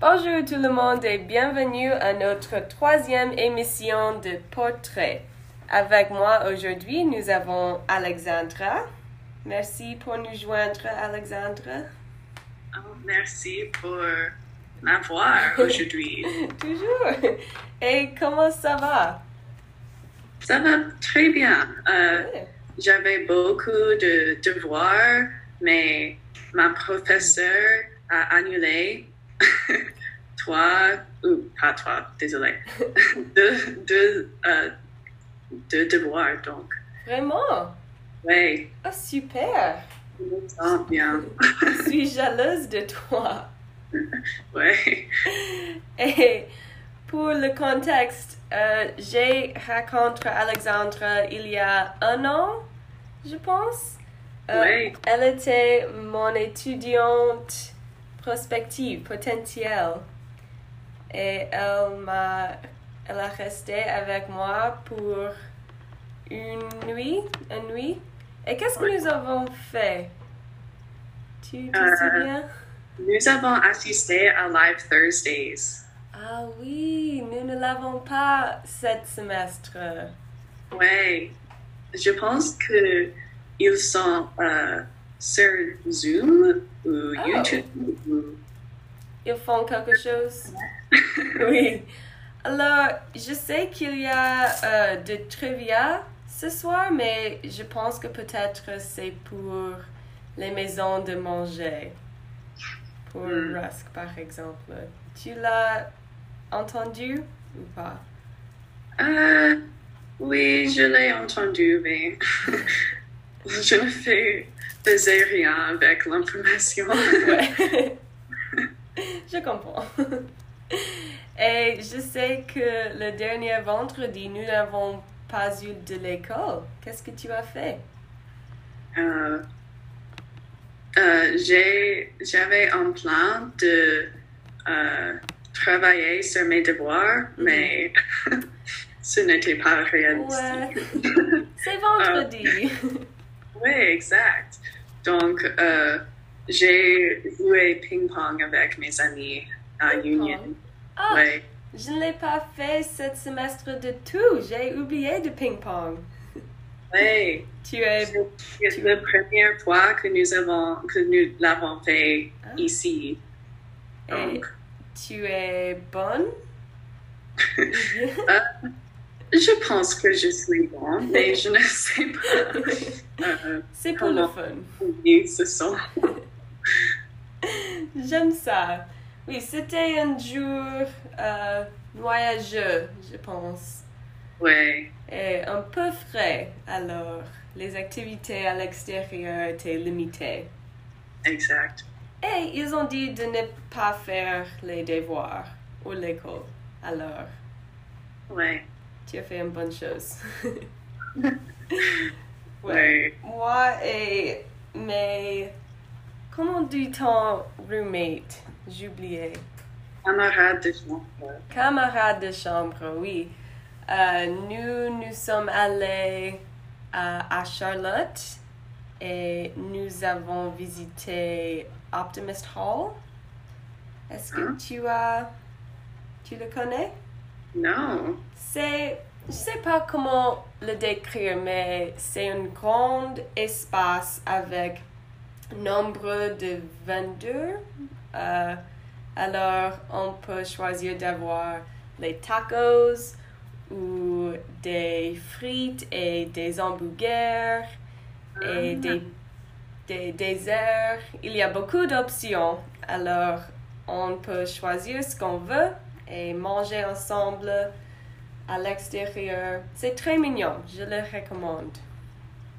Bonjour tout le monde et bienvenue à notre troisième émission de Portrait. Avec moi aujourd'hui, nous avons Alexandra. Merci pour nous joindre, Alexandra. Oh, merci pour m'avoir aujourd'hui. Toujours. Et comment ça va? Ça va très bien. Euh, J'avais beaucoup de devoirs, mais ma professeure a annulé trois, ou pas trois, désolé, deux, deux, euh, deux devoirs, donc. Vraiment? Oui. Ah, super. Bien. Je suis jalouse de toi. Oui. Et pour le contexte, euh, j'ai rencontré Alexandra il y a un an, je pense. Euh, Oui. Elle était mon étudiante prospective, potentielle. Et elle m'a, elle a resté avec moi pour une nuit, une nuit. Et qu'est-ce que nous avons fait? Tu te Euh, souviens? Nous avons assisté à Live Thursdays. Ah oui, nous ne l'avons pas cet semestre. Oui. Je pense que ils sont euh, sur Zoom ou Oh. YouTube. ou- Ils font quelque chose? Oui. Alors, je sais qu'il y a euh, de trivia ce soir, mais je pense que peut-être c'est pour les maisons de manger. Pour Hmm. Rusk, par exemple. Tu l'as entendu ou pas? Euh, oui, je l'ai entendu, mais je ne fais, faisais rien avec l'information. Ouais. je comprends. Et je sais que le dernier vendredi, nous n'avons pas eu de l'école. Qu'est-ce que tu as fait? Euh, euh, J'avais un plan de euh, travailler sur mes devoirs, Mhm. mais ce n'était pas réaliste. Ouais. C'est vendredi. Oui, exact. Donc, euh, j'ai joué ping-pong avec mes amis à Union. Ah, je ne l'ai pas fait ce semestre de tout. J'ai oublié de ping-pong. Oui. Tu es... C'est la première fois que nous avons que nous l'avons fait Ah. ici. et Donc, tu es bonne? Je pense que je suis bon, mais je ne sais pas euh, C'est pour le fun. combien ce sont. J'aime ça. Oui, c'était un jour euh, voyageux, je pense. Oui, Et un peu frais, alors les activités à l'extérieur étaient limitées. exact. Et ils ont dit de ne pas faire les devoirs ou l'école. Alors, Oui, tu as fait une bonne chose. oui. Moi et mes... Comment dit-on roommate? J'oubliais. Camarade de chambre. Camarade de chambre, oui. Euh, nous, nous sommes allés à Charlotte et nous avons visité Optimist Hall. Est-ce que Hein? tu as... Tu le connais? Non. C'est... Je sais pas comment le décrire, mais c'est un grand espace avec nombre de vendeurs. Euh, alors, on peut choisir d'avoir les tacos ou des frites et des hamburgers et des, des desserts. Il y a beaucoup d'options. Alors, on peut choisir ce qu'on veut et manger ensemble à l'extérieur. C'est très mignon. Je le recommande.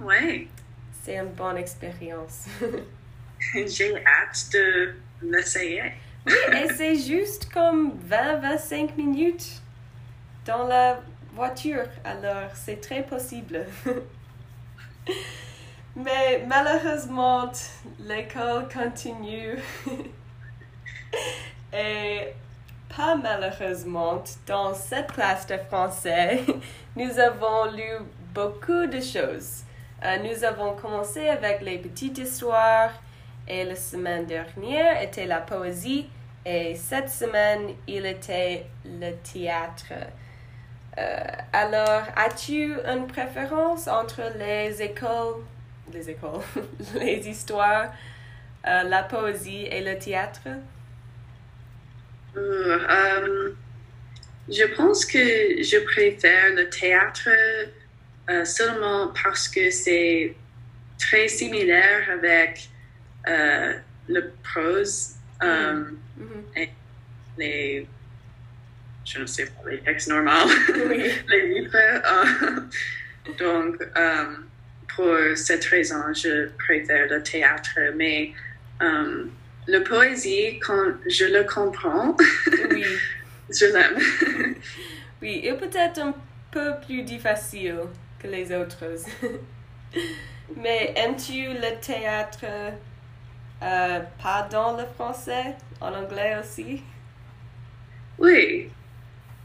Oui. C'est une bonne expérience. J'ai hâte de l'essayer. Oui, et c'est juste comme 20-25 minutes dans la voiture, alors c'est très possible. Mais malheureusement, l'école continue. Et pas malheureusement, dans cette classe de français, nous avons lu beaucoup de choses. Euh, nous avons commencé avec les petites histoires et la semaine dernière était la poésie Et cette semaine, il était le théâtre. Euh, alors, as-tu une préférence entre les écoles, les écoles, les histoires, euh, la poésie et le théâtre? Euh, euh, je pense que je préfère le théâtre euh, seulement parce que c'est très similaire avec euh, le prose euh, Mhm. et les je ne sais pas les textes normaux Oui. les livres donc pour cette raison je préfère le théâtre mais la poésie quand je le comprends Oui, je l'aime oui, il peut être un peu plus difficile que les autres. Mais aimes-tu le théâtre euh, pas dans le français, en anglais aussi? Oui.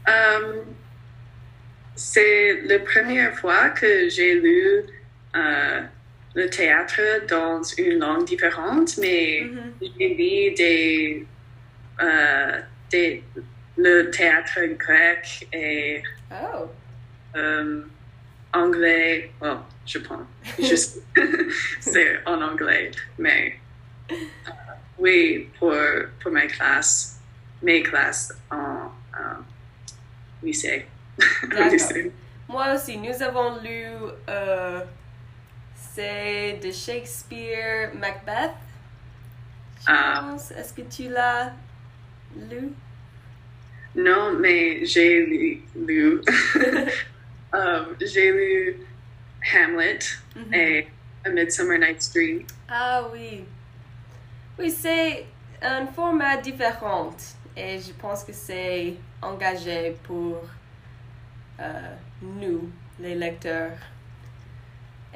Euh, c'est la première fois que j'ai lu euh, le théâtre dans une langue différente, mais Mhm. j'ai lu des, euh, des, le théâtre grec et Oh, euh, anglais. Bon, je pense. Juste, c'est en anglais, mais euh, oui, pour, pour mes classes, mes classes en lycée. Moi aussi, nous avons lu, c'est de Shakespeare, Macbeth. Je Ah. pense. Est-ce que tu l'as lu? Non, mais j'ai lu, lu euh, j'ai lu Hamlet Mhm. et A Midsummer Night's Dream. Ah oui. Oui, c'est un format différent et je pense que c'est engagé pour euh, nous, les lecteurs.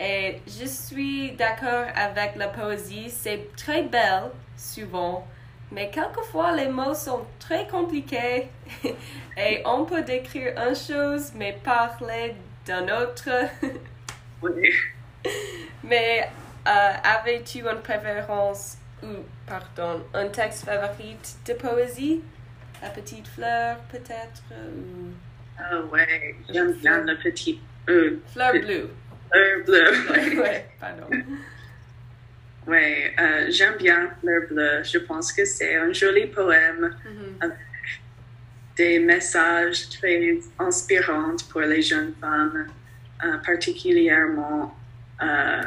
Et je suis d'accord avec la poésie, c'est très belle souvent, mais quelquefois les mots sont très compliqués et on peut décrire une chose mais parler d'un autre. Oui. Mais euh, avais-tu une préférence ou, pardon, un texte favori de poésie? La petite fleur, peut-être? Ou... Ah ouais, j'aime bien le petit euh, Fleur bleue. Fleur bleu. Ouais, pardon. Ouais, euh, j'aime bien Fleur bleue. Je pense que c'est un joli poème, Mhm. des messages très inspirants pour les jeunes femmes, euh, particulièrement euh,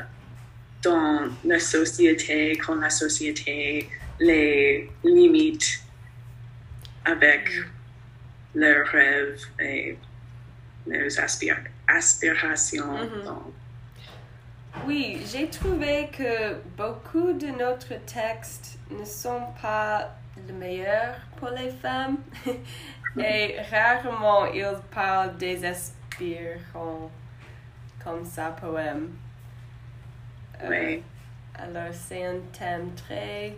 dans la société, quand la société les limite avec leurs rêves et leurs aspira- aspirations. Mhm. Donc, Oui, j'ai trouvé que beaucoup de notre textes ne sont pas le meilleur pour les femmes et rarement ils parlent des aspirants comme ça poème. Euh, ouais. Alors c'est un thème très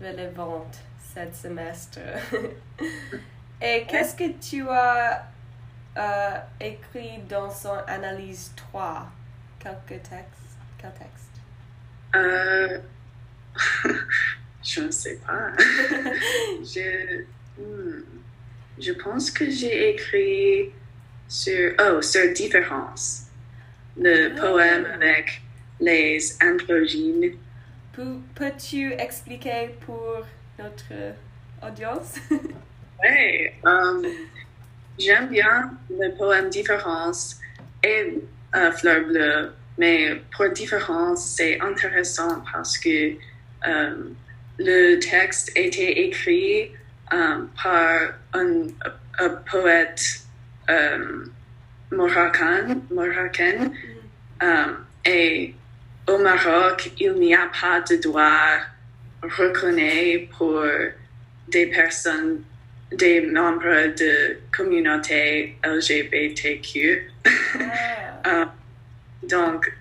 relevant cette semestre. et qu'est-ce que tu as euh, écrit dans son analyse 3 Quelques textes Quel texte? Euh, je ne sais pas. je, hmm, je pense que j'ai écrit sur, oh, sur différence. Le Ah. poème avec les androgynes. Peux- Peux-tu expliquer pour notre audience? Ouais, euh, j'aime bien le poème Différence et euh, Fleur bleue, mais pour Différence, c'est intéressant parce que euh, le texte était écrit euh, par un, un poète euh, marocain, marocain euh, et au Maroc, il n'y a pas de droit reconnu pour des personnes des membres de communauté LGBTQ. Ah, Euh, donc,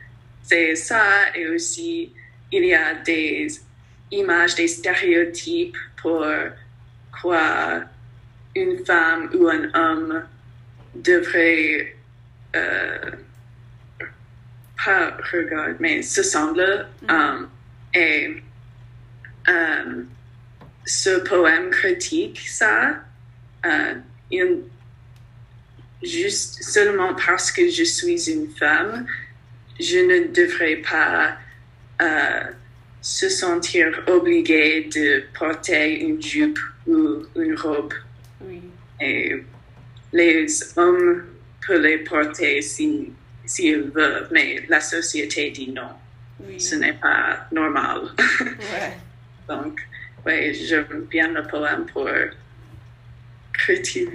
c'est ça et aussi il y a des images, des stéréotypes pour quoi une femme ou un homme devrait euh, pas regarder, mais se semble. Mhm. euh, et ce poème critique ça. Euh, juste seulement parce que je suis une femme, je ne devrais pas euh, se sentir obligée de porter une jupe ou une robe. Oui. Et les hommes peuvent les porter s'ils si, veulent, mais la société dit non. Oui. Ce n'est pas normal. Ouais. Donc, oui, j'aime bien le poème pour criti-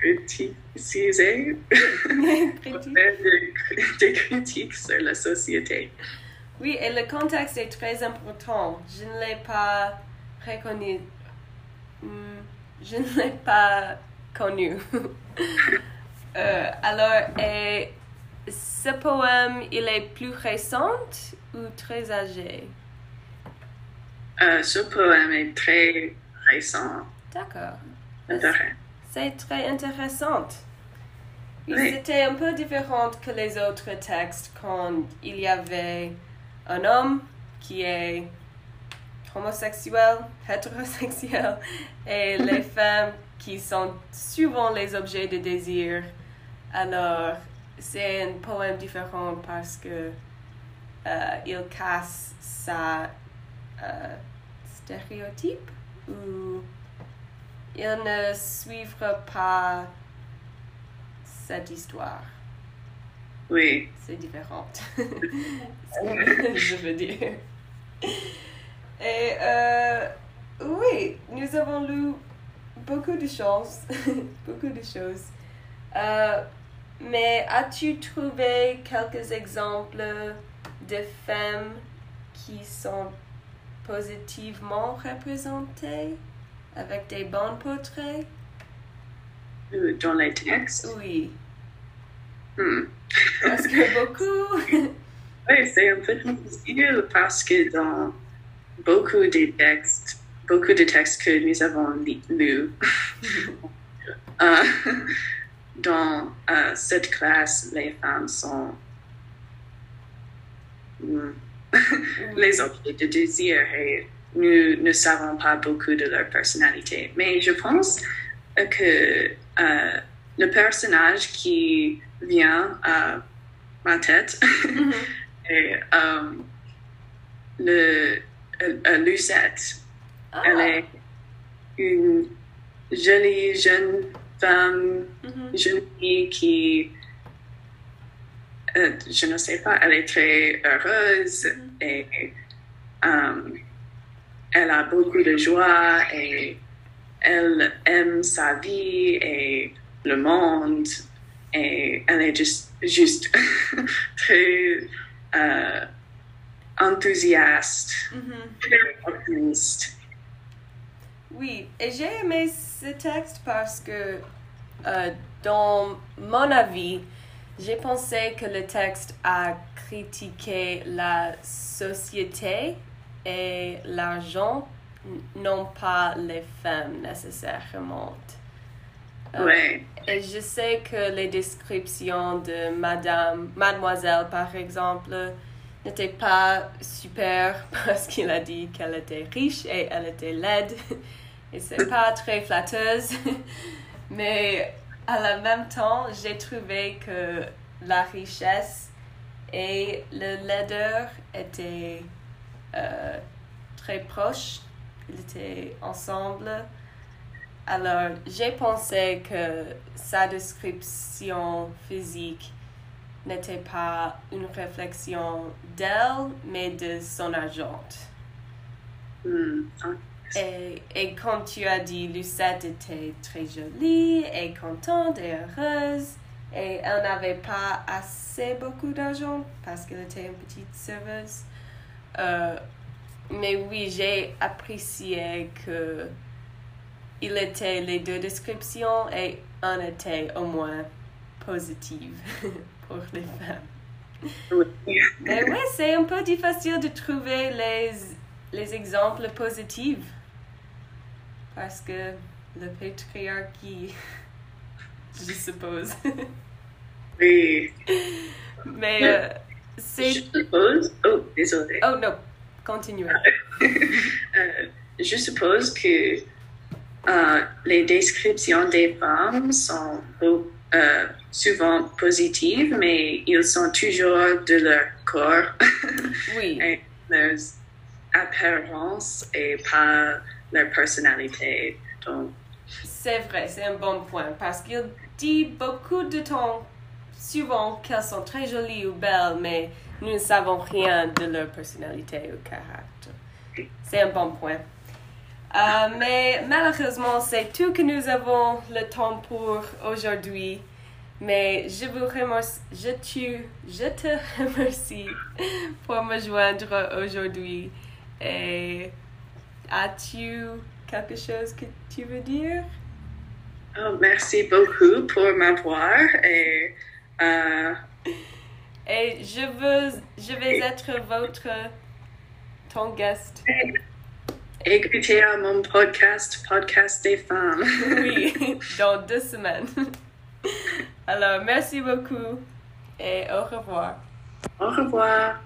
criticiser, pour faire des, des critiques sur la société. Oui, et le contexte est très important. Je ne l'ai pas reconnu. Hmm, Je ne l'ai pas connu. Euh, alors, et ce poème, il est plus récent ou très âgé? Euh, ce poème est très récent. D'accord. C'est très intéressant. Oui, Oui. C'était un peu différent que les autres textes quand il y avait un homme qui est homosexuel, hétérosexuel, et les femmes qui sont souvent les objets de désir. Alors, c'est un poème différent parce que euh, il casse sa euh, stéréotype ou il ne suivra pas cette histoire? Oui. C'est différent. Ce que je veux dire. Et euh, oui, nous avons lu beaucoup de choses. beaucoup de choses. Euh, mais as-tu trouvé quelques exemples de femmes qui sont positivement représentées avec des bons portraits? Euh, Dans les textes? Oui, Hmm. parce que beaucoup. Oui, c'est un peu difficile parce que dans beaucoup de textes, beaucoup de textes que nous avons lus, euh, dans euh, cette classe, les femmes sont hmm, les objets de désir et nous ne savons pas beaucoup de leur personnalité. Mais je pense que euh, le personnage qui vient à ma tête Mhm. et euh, le, euh, euh, Lucette, Ah. elle est une jolie jeune femme, Mhm. jeune fille qui, euh, je ne sais pas, elle est très heureuse Mhm. et euh, elle a beaucoup de joie et elle aime sa vie et le monde et elle est juste, juste très euh, enthousiaste, Mhm. très optimiste. Oui, et j'ai aimé ce texte parce que, euh, dans mon avis, j'ai pensé que le texte a critiqué la société et l'argent, non pas les femmes nécessairement. Euh, Ouais, Et je sais que les descriptions de Madame, Mademoiselle, par exemple, n'étaient pas super parce qu'il a dit qu'elle était riche et elle était laide. Et c'est pas très flatteuse. Mais à la même temps, j'ai trouvé que la richesse et le laideur étaient euh, très proches. Ils étaient ensemble. Alors, j'ai pensé que sa description physique n'était pas une réflexion d'elle, mais de son argent. hmm, Et, et quand tu as dit Lucette était très jolie et contente et heureuse, et elle n'avait pas assez beaucoup d'argent parce qu'elle était une petite serveuse. Euh, mais oui, j'ai apprécié que il était les deux descriptions et un était au moins positive pour les femmes. oui. Mais oui, c'est un peu difficile de trouver les, les exemples positifs. Parce que le patriarcat, je suppose. Oui. Mais euh, c'est... Je suppose, oh, désolé. Oh non, continuez. Euh, je suppose que euh, les descriptions des femmes sont souvent positives, mais ils sont toujours de leur corps Oui. et leurs apparences et pas leur personnalité. Donc, C'est vrai, c'est un bon point parce qu'il dit beaucoup de temps, souvent qu'elles sont très jolies ou belles, mais nous ne savons rien de leur personnalité ou caractère. C'est un bon point. Euh, mais malheureusement, c'est tout que nous avons le temps pour aujourd'hui. Mais je vous remercie, je, tu, je te remercie pour me joindre aujourd'hui. Et as-tu quelque chose que tu veux dire? oh, merci beaucoup pour m'avoir et euh, Et je veux, je vais être votre, ton guest. écoutez à mon podcast, Podcast des femmes. Oui, dans deux semaines. Alors, merci beaucoup et au revoir. Au revoir.